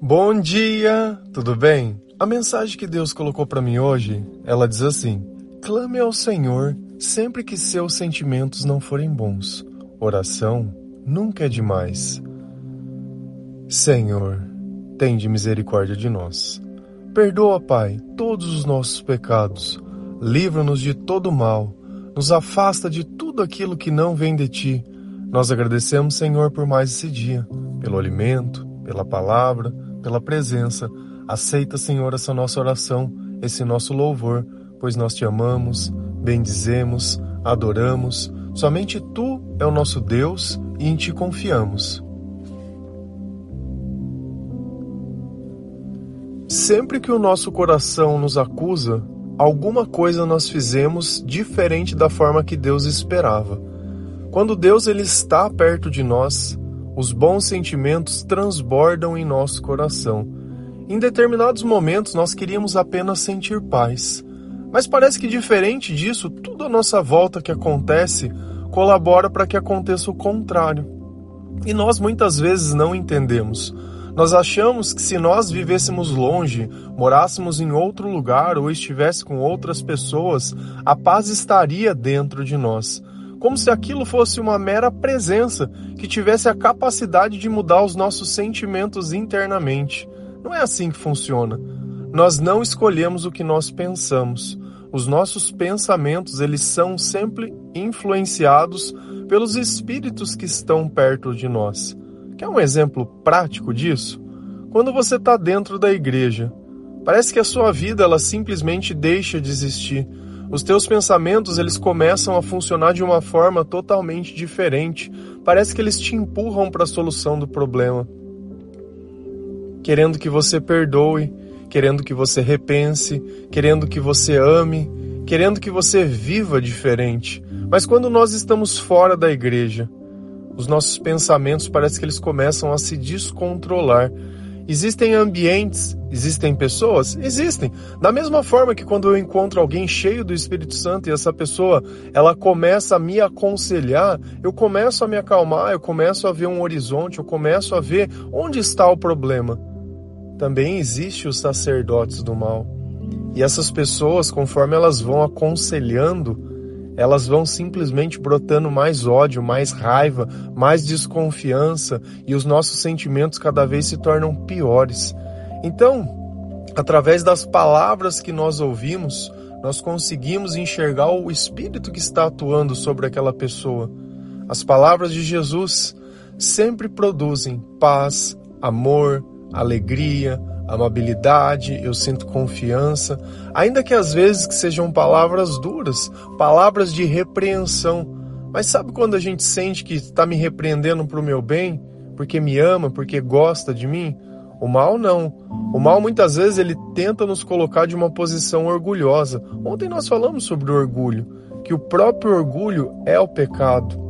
Bom dia, tudo bem? A mensagem que Deus colocou para mim hoje, ela diz assim: Clame ao Senhor sempre que seus sentimentos não forem bons. Oração nunca é demais. Senhor, tende misericórdia de nós. Perdoa, Pai, todos os nossos pecados. Livra-nos de todo mal. Nos afasta de tudo aquilo que não vem de ti. Nós agradecemos, Senhor, por mais esse dia, pelo alimento, pela palavra, pela presença. Aceita, Senhor, essa nossa oração, esse nosso louvor, pois nós te amamos, bendizemos, adoramos. Somente tu é o nosso Deus e em ti confiamos. Sempre que o nosso coração nos acusa, alguma coisa nós fizemos diferente da forma que Deus esperava. Quando Deus ele está perto de nós, os bons sentimentos transbordam em nosso coração. Em determinados momentos nós queríamos apenas sentir paz. Mas parece que diferente disso, tudo à nossa volta que acontece colabora para que aconteça o contrário. E nós muitas vezes não entendemos. Nós achamos que se nós vivêssemos longe, morássemos em outro lugar ou estivesse com outras pessoas, a paz estaria dentro de nós como se aquilo fosse uma mera presença que tivesse a capacidade de mudar os nossos sentimentos internamente. Não é assim que funciona. Nós não escolhemos o que nós pensamos. Os nossos pensamentos, eles são sempre influenciados pelos espíritos que estão perto de nós. Quer um exemplo prático disso? Quando você está dentro da igreja, parece que a sua vida ela simplesmente deixa de existir os teus pensamentos eles começam a funcionar de uma forma totalmente diferente. Parece que eles te empurram para a solução do problema, querendo que você perdoe, querendo que você repense, querendo que você ame, querendo que você viva diferente. Mas quando nós estamos fora da igreja, os nossos pensamentos parece que eles começam a se descontrolar Existem ambientes, existem pessoas? Existem. Da mesma forma que quando eu encontro alguém cheio do Espírito Santo e essa pessoa, ela começa a me aconselhar, eu começo a me acalmar, eu começo a ver um horizonte, eu começo a ver onde está o problema. Também existe os sacerdotes do mal. E essas pessoas, conforme elas vão aconselhando, elas vão simplesmente brotando mais ódio, mais raiva, mais desconfiança e os nossos sentimentos cada vez se tornam piores. Então, através das palavras que nós ouvimos, nós conseguimos enxergar o espírito que está atuando sobre aquela pessoa. As palavras de Jesus sempre produzem paz, amor, alegria, amabilidade, eu sinto confiança, ainda que às vezes que sejam palavras duras, palavras de repreensão. Mas sabe quando a gente sente que está me repreendendo para o meu bem, porque me ama, porque gosta de mim? O mal não. O mal muitas vezes ele tenta nos colocar de uma posição orgulhosa. Ontem nós falamos sobre o orgulho, que o próprio orgulho é o pecado.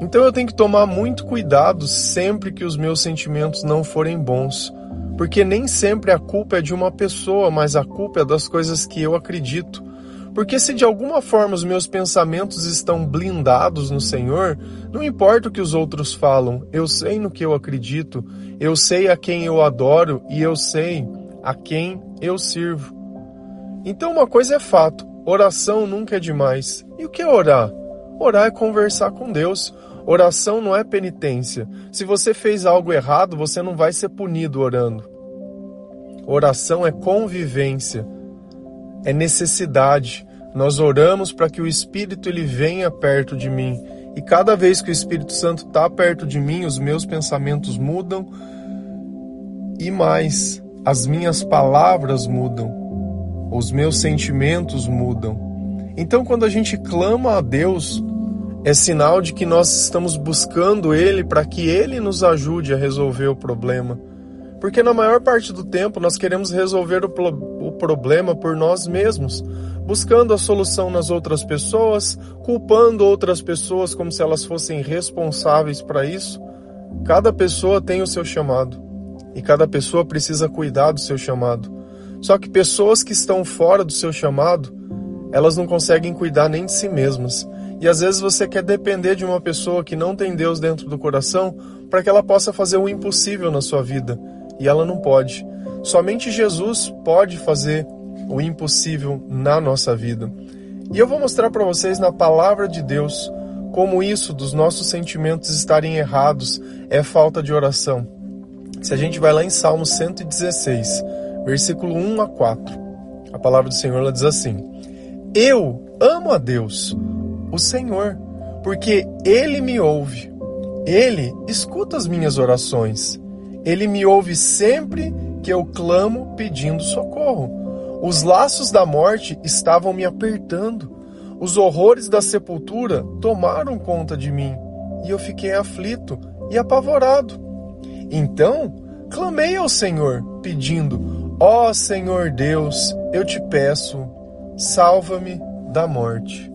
Então eu tenho que tomar muito cuidado sempre que os meus sentimentos não forem bons, porque nem sempre a culpa é de uma pessoa, mas a culpa é das coisas que eu acredito. Porque se de alguma forma os meus pensamentos estão blindados no Senhor, não importa o que os outros falam, eu sei no que eu acredito, eu sei a quem eu adoro e eu sei a quem eu sirvo. Então uma coisa é fato, oração nunca é demais. E o que é orar? Orar é conversar com Deus. Oração não é penitência. Se você fez algo errado, você não vai ser punido orando. Oração é convivência, é necessidade. Nós oramos para que o Espírito ele venha perto de mim. E cada vez que o Espírito Santo está perto de mim, os meus pensamentos mudam e mais, as minhas palavras mudam, os meus sentimentos mudam. Então, quando a gente clama a Deus, é sinal de que nós estamos buscando Ele para que Ele nos ajude a resolver o problema. Porque na maior parte do tempo nós queremos resolver o, o problema por nós mesmos, buscando a solução nas outras pessoas, culpando outras pessoas como se elas fossem responsáveis para isso. Cada pessoa tem o seu chamado e cada pessoa precisa cuidar do seu chamado. Só que pessoas que estão fora do seu chamado, elas não conseguem cuidar nem de si mesmas E às vezes você quer depender de uma pessoa que não tem Deus dentro do coração para que ela possa fazer o impossível na sua vida. E ela não pode. Somente Jesus pode fazer o impossível na nossa vida. E eu vou mostrar para vocês na palavra de Deus como isso dos nossos sentimentos estarem errados é falta de oração. Se a gente vai lá em Salmo 116, versículo 1 a 4, a palavra do Senhor ela diz assim: Eu amo a Deus, o Senhor, porque ele me ouve. Ele escuta as minhas orações. Ele me ouve sempre que eu clamo pedindo socorro. Os laços da morte estavam me apertando. Os horrores da sepultura tomaram conta de mim e eu fiquei aflito e apavorado. Então clamei ao Senhor, pedindo: Ó oh, Senhor Deus, eu te peço, salva-me da morte.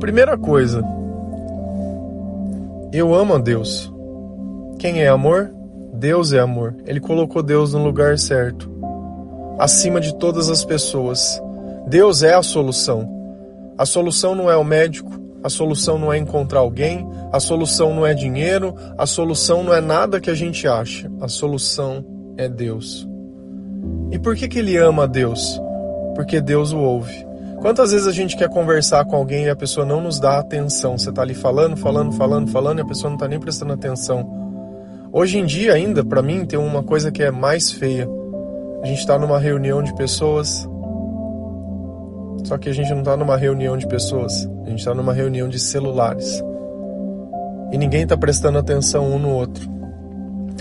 Primeira coisa, eu amo a Deus. Quem é amor? Deus é amor. Ele colocou Deus no lugar certo acima de todas as pessoas. Deus é a solução. A solução não é o médico, a solução não é encontrar alguém, a solução não é dinheiro, a solução não é nada que a gente acha. A solução é Deus. E por que, que ele ama a Deus? Porque Deus o ouve. Quantas vezes a gente quer conversar com alguém e a pessoa não nos dá atenção? Você está ali falando, falando, falando, falando e a pessoa não está nem prestando atenção. Hoje em dia, ainda, para mim, tem uma coisa que é mais feia. A gente está numa reunião de pessoas, só que a gente não está numa reunião de pessoas, a gente está numa reunião de celulares. E ninguém está prestando atenção um no outro.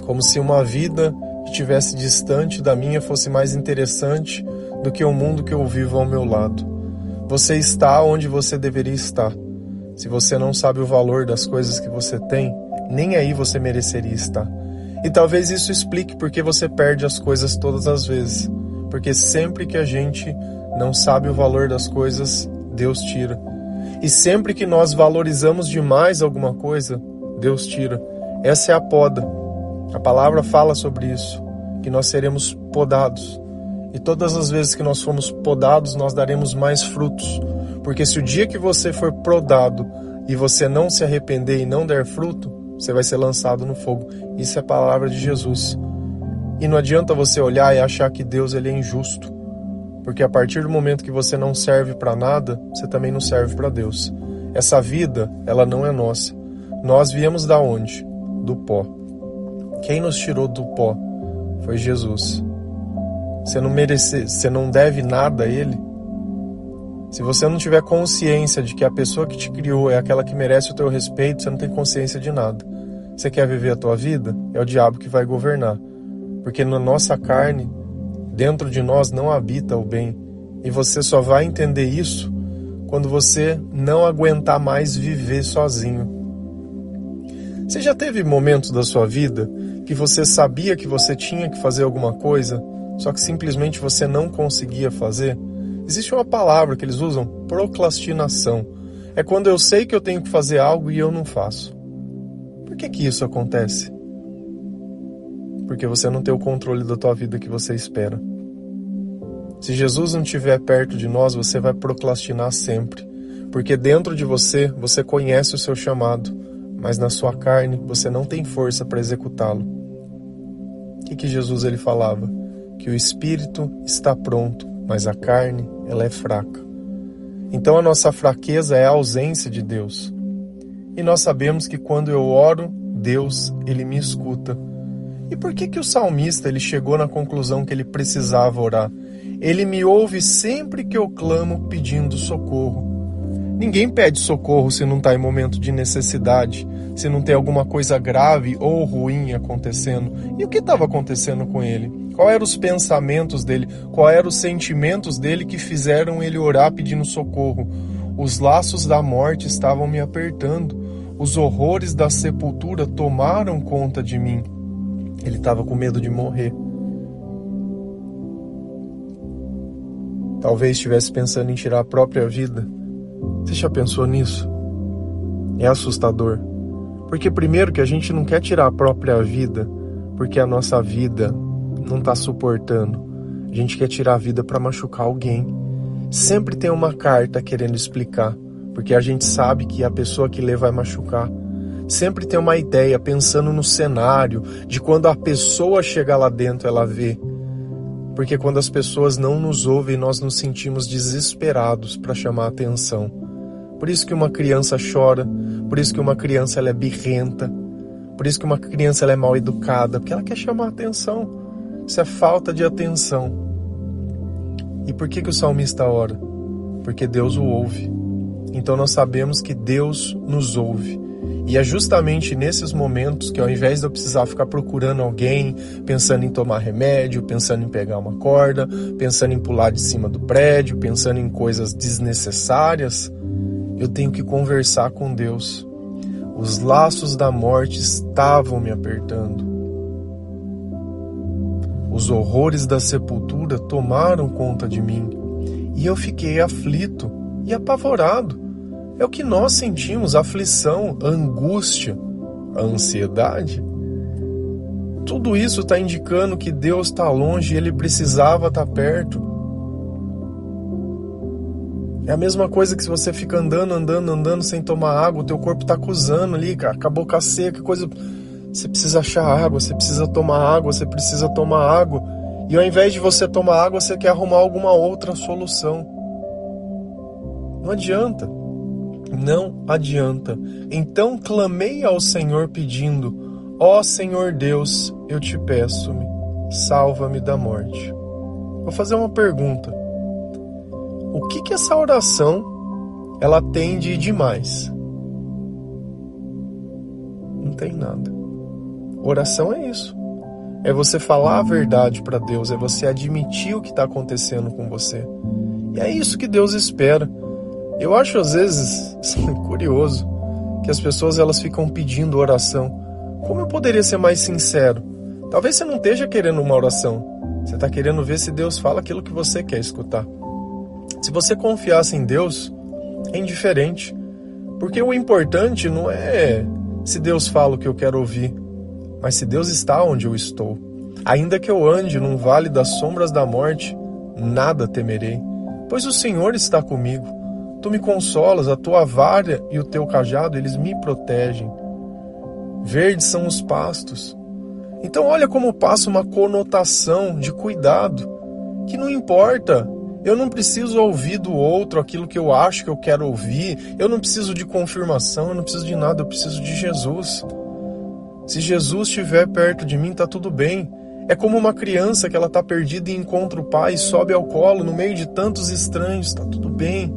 Como se uma vida que estivesse distante da minha fosse mais interessante do que o mundo que eu vivo ao meu lado. Você está onde você deveria estar. Se você não sabe o valor das coisas que você tem, nem aí você mereceria estar. E talvez isso explique porque você perde as coisas todas as vezes. Porque sempre que a gente não sabe o valor das coisas, Deus tira. E sempre que nós valorizamos demais alguma coisa, Deus tira. Essa é a poda. A palavra fala sobre isso, que nós seremos podados. E todas as vezes que nós formos podados, nós daremos mais frutos. Porque se o dia que você for podado e você não se arrepender e não der fruto, você vai ser lançado no fogo. Isso é a palavra de Jesus. E não adianta você olhar e achar que Deus ele é injusto, porque a partir do momento que você não serve para nada, você também não serve para Deus. Essa vida, ela não é nossa. Nós viemos da onde? Do pó. Quem nos tirou do pó foi Jesus. Você não merece, você não deve nada a ele. Se você não tiver consciência de que a pessoa que te criou é aquela que merece o teu respeito, você não tem consciência de nada. Você quer viver a tua vida? É o diabo que vai governar. Porque na nossa carne, dentro de nós não habita o bem. E você só vai entender isso quando você não aguentar mais viver sozinho. Você já teve momentos da sua vida que você sabia que você tinha que fazer alguma coisa, só que simplesmente você não conseguia fazer? Existe uma palavra que eles usam, procrastinação. É quando eu sei que eu tenho que fazer algo e eu não faço. Por que que isso acontece? Porque você não tem o controle da tua vida que você espera. Se Jesus não estiver perto de nós, você vai procrastinar sempre. Porque dentro de você, você conhece o seu chamado, mas na sua carne você não tem força para executá-lo. O que, que Jesus ele falava? Que o espírito está pronto, mas a carne, ela é fraca. Então a nossa fraqueza é a ausência de Deus. E nós sabemos que quando eu oro, Deus, ele me escuta. E por que que o salmista ele chegou na conclusão que ele precisava orar? Ele me ouve sempre que eu clamo pedindo socorro. Ninguém pede socorro se não está em momento de necessidade, se não tem alguma coisa grave ou ruim acontecendo. E o que estava acontecendo com ele? Qual eram os pensamentos dele? Qual eram os sentimentos dele que fizeram ele orar pedindo socorro? Os laços da morte estavam me apertando. Os horrores da sepultura tomaram conta de mim. Ele estava com medo de morrer. Talvez estivesse pensando em tirar a própria vida você já pensou nisso? É assustador. Porque, primeiro, que a gente não quer tirar a própria vida porque a nossa vida não está suportando. A gente quer tirar a vida para machucar alguém. sempre tem uma carta querendo explicar, porque a gente sabe que a pessoa que lê vai machucar. Sempre tem uma ideia pensando no cenário de quando a pessoa chegar lá dentro ela vê. Porque quando as pessoas não nos ouvem, nós nos sentimos desesperados para chamar atenção. Por isso que uma criança chora, por isso que uma criança ela é birrenta, por isso que uma criança ela é mal educada, porque ela quer chamar atenção. Isso é falta de atenção. E por que, que o salmista ora? Porque Deus o ouve. Então nós sabemos que Deus nos ouve. E é justamente nesses momentos que, ao invés de eu precisar ficar procurando alguém, pensando em tomar remédio, pensando em pegar uma corda, pensando em pular de cima do prédio, pensando em coisas desnecessárias, eu tenho que conversar com Deus. Os laços da morte estavam me apertando. Os horrores da sepultura tomaram conta de mim e eu fiquei aflito e apavorado. É o que nós sentimos: aflição, angústia, ansiedade. Tudo isso está indicando que Deus está longe e ele precisava estar tá perto. É a mesma coisa que se você fica andando, andando, andando sem tomar água, o teu corpo está acusando ali, cara, com a seca, coisa. Você precisa achar água, você precisa tomar água, você precisa tomar água. E ao invés de você tomar água, você quer arrumar alguma outra solução. Não adianta. Não adianta. Então clamei ao Senhor pedindo: Ó oh, Senhor Deus, eu te peço-me, salva-me da morte. Vou fazer uma pergunta o que que essa oração ela tem de demais? Não tem nada. Oração é isso. É você falar a verdade para Deus, é você admitir o que está acontecendo com você. E é isso que Deus espera. Eu acho às vezes curioso que as pessoas elas ficam pedindo oração. Como eu poderia ser mais sincero? Talvez você não esteja querendo uma oração. Você está querendo ver se Deus fala aquilo que você quer escutar. Se você confiasse em Deus, é indiferente. Porque o importante não é se Deus fala o que eu quero ouvir, mas se Deus está onde eu estou. Ainda que eu ande num vale das sombras da morte, nada temerei, pois o Senhor está comigo. Tu me consolas, a tua vara e o teu cajado, eles me protegem. Verdes são os pastos. Então, olha como passa uma conotação de cuidado, que não importa eu não preciso ouvir do outro aquilo que eu acho que eu quero ouvir. Eu não preciso de confirmação, eu não preciso de nada, eu preciso de Jesus. Se Jesus estiver perto de mim, tá tudo bem. É como uma criança que ela tá perdida e encontra o pai, sobe ao colo no meio de tantos estranhos, tá tudo bem.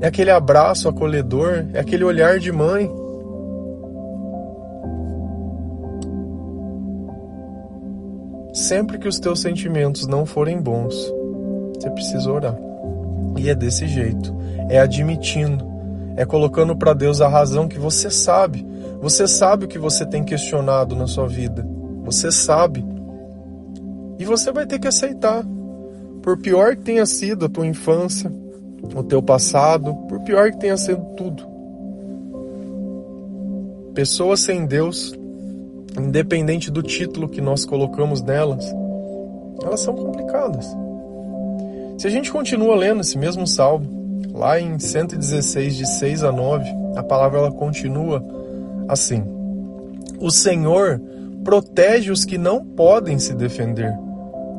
É aquele abraço acolhedor, é aquele olhar de mãe. Sempre que os teus sentimentos não forem bons, você precisa orar. E é desse jeito, é admitindo, é colocando para Deus a razão que você sabe. Você sabe o que você tem questionado na sua vida. Você sabe. E você vai ter que aceitar. Por pior que tenha sido a tua infância, o teu passado, por pior que tenha sido tudo. Pessoas sem Deus, independente do título que nós colocamos nelas, elas são complicadas. Se a gente continua lendo esse mesmo salmo, lá em 116, de 6 a 9, a palavra ela continua assim: O Senhor protege os que não podem se defender.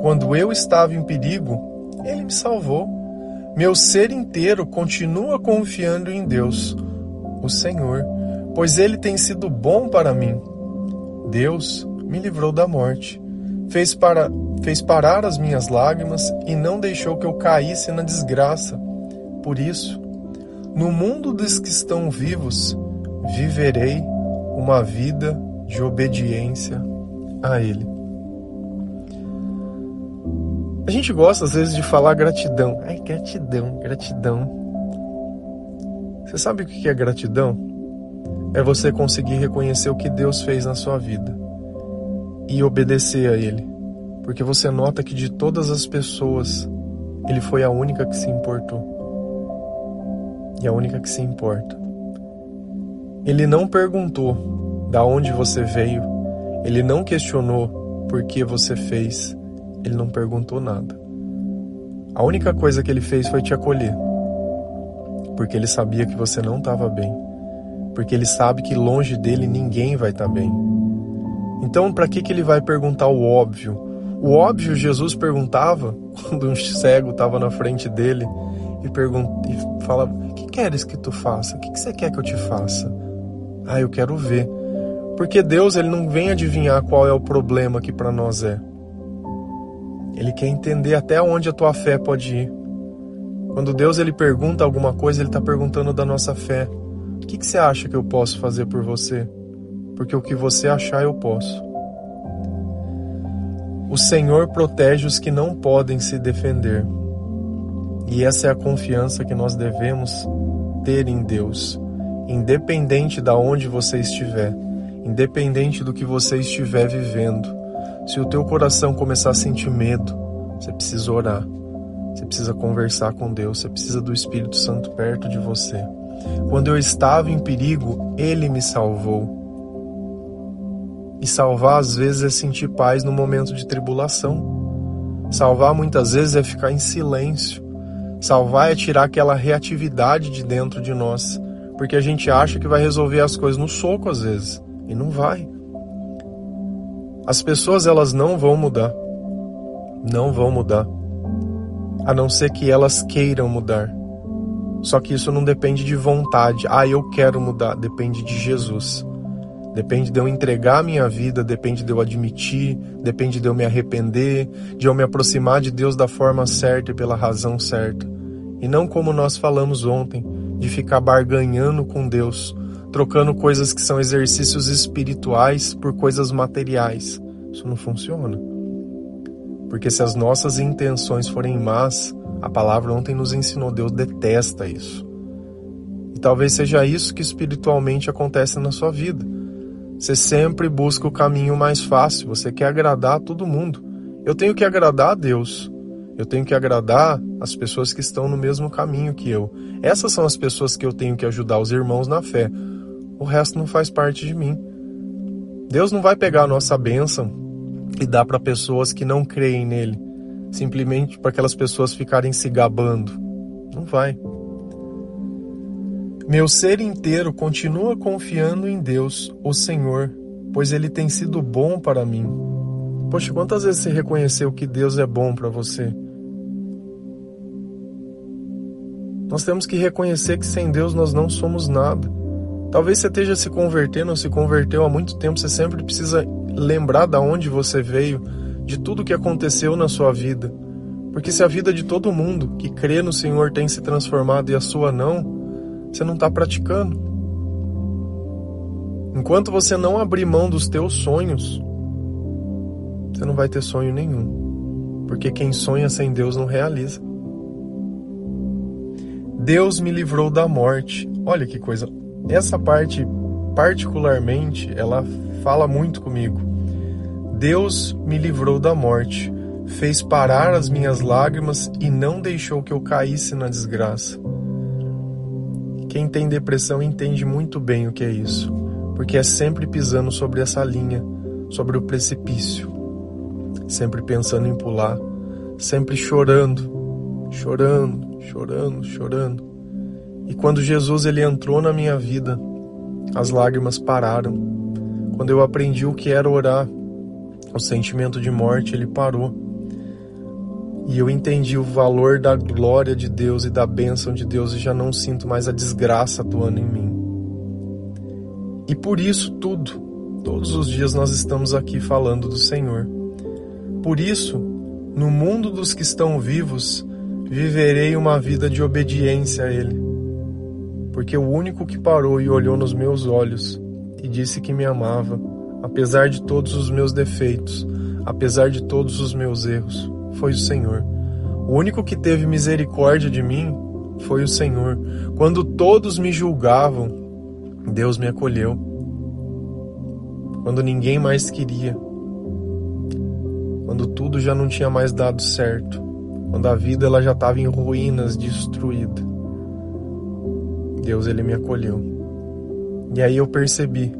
Quando eu estava em perigo, ele me salvou. Meu ser inteiro continua confiando em Deus, o Senhor, pois ele tem sido bom para mim. Deus me livrou da morte fez, para, fez parar as minhas lágrimas e não deixou que eu caísse na desgraça. Por isso, no mundo dos que estão vivos, viverei uma vida de obediência a Ele. A gente gosta às vezes de falar gratidão. Ai, gratidão, gratidão. Você sabe o que é gratidão? É você conseguir reconhecer o que Deus fez na sua vida e obedecer a Ele, porque você nota que de todas as pessoas, Ele foi a única que se importou e a única que se importa. Ele não perguntou da onde você veio, ele não questionou por que você fez, ele não perguntou nada. A única coisa que ele fez foi te acolher. Porque ele sabia que você não estava bem. Porque ele sabe que longe dele ninguém vai estar tá bem. Então, para que, que ele vai perguntar o óbvio? O óbvio Jesus perguntava quando um cego estava na frente dele e, pergunta, e fala: O que queres que tu faça? O que, que você quer que eu te faça? Ah, eu quero ver. Porque Deus ele não vem adivinhar qual é o problema que para nós é. Ele quer entender até onde a tua fé pode ir. Quando Deus ele pergunta alguma coisa, ele está perguntando da nossa fé. O que, que você acha que eu posso fazer por você? Porque o que você achar eu posso. O Senhor protege os que não podem se defender. E essa é a confiança que nós devemos ter em Deus, independente de onde você estiver independente do que você estiver vivendo. Se o teu coração começar a sentir medo, você precisa orar. Você precisa conversar com Deus, você precisa do Espírito Santo perto de você. Quando eu estava em perigo, ele me salvou. E salvar às vezes é sentir paz no momento de tribulação. Salvar muitas vezes é ficar em silêncio. Salvar é tirar aquela reatividade de dentro de nós, porque a gente acha que vai resolver as coisas no soco às vezes. E não vai. As pessoas elas não vão mudar. Não vão mudar. A não ser que elas queiram mudar. Só que isso não depende de vontade. Ah, eu quero mudar. Depende de Jesus. Depende de eu entregar a minha vida, depende de eu admitir, depende de eu me arrepender, de eu me aproximar de Deus da forma certa e pela razão certa. E não como nós falamos ontem, de ficar barganhando com Deus, trocando coisas que são exercícios espirituais por coisas materiais. Isso não funciona. Porque se as nossas intenções forem más, a palavra ontem nos ensinou, Deus detesta isso. E talvez seja isso que espiritualmente acontece na sua vida. Você sempre busca o caminho mais fácil, você quer agradar a todo mundo. Eu tenho que agradar a Deus. Eu tenho que agradar as pessoas que estão no mesmo caminho que eu. Essas são as pessoas que eu tenho que ajudar, os irmãos na fé o resto não faz parte de mim. Deus não vai pegar a nossa bênção e dar para pessoas que não creem nele, simplesmente para aquelas pessoas ficarem se gabando. Não vai. Meu ser inteiro continua confiando em Deus, o Senhor, pois ele tem sido bom para mim. Poxa, quantas vezes você reconheceu que Deus é bom para você? Nós temos que reconhecer que sem Deus nós não somos nada. Talvez você esteja se convertendo ou se converteu há muito tempo, você sempre precisa lembrar da onde você veio, de tudo que aconteceu na sua vida. Porque se a vida de todo mundo que crê no Senhor tem se transformado e a sua não, você não está praticando. Enquanto você não abrir mão dos teus sonhos, você não vai ter sonho nenhum. Porque quem sonha sem Deus não realiza. Deus me livrou da morte. Olha que coisa essa parte, particularmente, ela fala muito comigo. Deus me livrou da morte, fez parar as minhas lágrimas e não deixou que eu caísse na desgraça. Quem tem depressão entende muito bem o que é isso, porque é sempre pisando sobre essa linha, sobre o precipício, sempre pensando em pular, sempre chorando, chorando, chorando, chorando. E quando Jesus ele entrou na minha vida, as lágrimas pararam. Quando eu aprendi o que era orar, o sentimento de morte ele parou. E eu entendi o valor da glória de Deus e da bênção de Deus e já não sinto mais a desgraça atuando em mim. E por isso tudo, todos os dias nós estamos aqui falando do Senhor. Por isso, no mundo dos que estão vivos, viverei uma vida de obediência a Ele porque o único que parou e olhou nos meus olhos e disse que me amava, apesar de todos os meus defeitos, apesar de todos os meus erros, foi o Senhor. O único que teve misericórdia de mim foi o Senhor. Quando todos me julgavam, Deus me acolheu. Quando ninguém mais queria, quando tudo já não tinha mais dado certo, quando a vida ela já estava em ruínas, destruída. Deus ele me acolheu. E aí eu percebi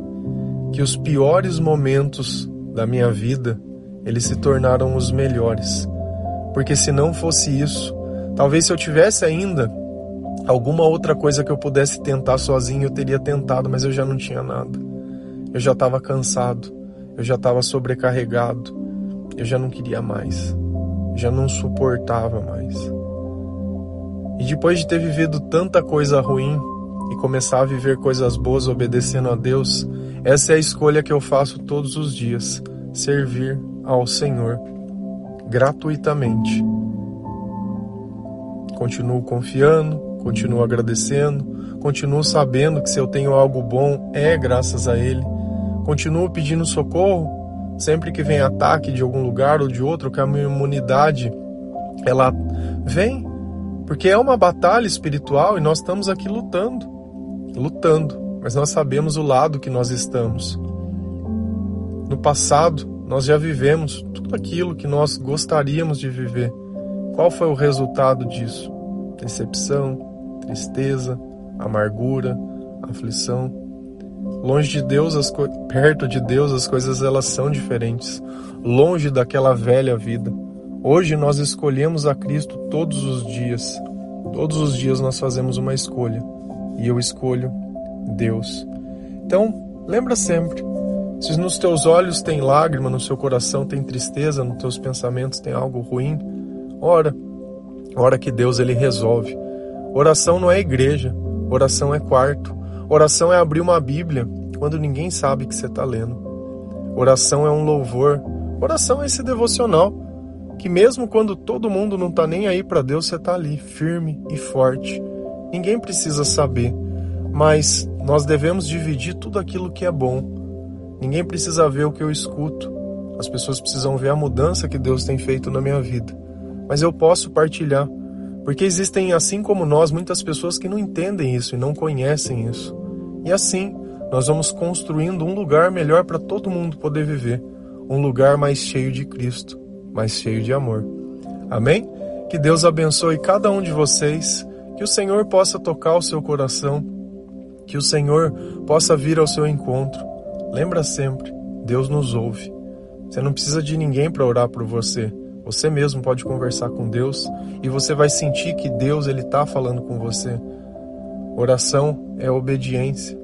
que os piores momentos da minha vida, eles se tornaram os melhores. Porque se não fosse isso, Talvez se eu tivesse ainda alguma outra coisa que eu pudesse tentar sozinho, eu teria tentado, mas eu já não tinha nada. Eu já estava cansado, eu já estava sobrecarregado, eu já não queria mais, já não suportava mais. E depois de ter vivido tanta coisa ruim e começar a viver coisas boas obedecendo a Deus, essa é a escolha que eu faço todos os dias: servir ao Senhor gratuitamente. Continuo confiando, continuo agradecendo, continuo sabendo que se eu tenho algo bom é graças a Ele. Continuo pedindo socorro sempre que vem ataque de algum lugar ou de outro, que a minha imunidade ela vem, porque é uma batalha espiritual e nós estamos aqui lutando, lutando, mas nós sabemos o lado que nós estamos. No passado, nós já vivemos tudo aquilo que nós gostaríamos de viver. Qual foi o resultado disso? Decepção, tristeza, amargura, aflição. Longe de Deus, as perto de Deus, as coisas elas são diferentes. Longe daquela velha vida. Hoje nós escolhemos a Cristo todos os dias. Todos os dias nós fazemos uma escolha. E eu escolho Deus. Então, lembra sempre, se nos teus olhos tem lágrima, no seu coração tem tristeza, nos teus pensamentos tem algo ruim, ora. Ora que Deus ele resolve. Oração não é igreja, oração é quarto. Oração é abrir uma Bíblia quando ninguém sabe que você está lendo. Oração é um louvor. Oração é esse devocional que mesmo quando todo mundo não está nem aí para Deus, você está ali firme e forte. Ninguém precisa saber, mas nós devemos dividir tudo aquilo que é bom. Ninguém precisa ver o que eu escuto. As pessoas precisam ver a mudança que Deus tem feito na minha vida. Mas eu posso partilhar, porque existem, assim como nós, muitas pessoas que não entendem isso e não conhecem isso. E assim, nós vamos construindo um lugar melhor para todo mundo poder viver, um lugar mais cheio de Cristo, mais cheio de amor. Amém? Que Deus abençoe cada um de vocês, que o Senhor possa tocar o seu coração, que o Senhor possa vir ao seu encontro. Lembra sempre, Deus nos ouve. Você não precisa de ninguém para orar por você. Você mesmo pode conversar com Deus e você vai sentir que Deus ele está falando com você. Oração é obediência,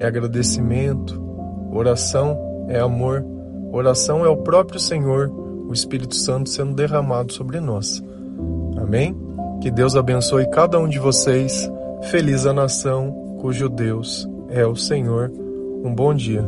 é agradecimento, oração é amor, oração é o próprio Senhor, o Espírito Santo sendo derramado sobre nós. Amém? Que Deus abençoe cada um de vocês. Feliz a nação cujo Deus é o Senhor. Um bom dia.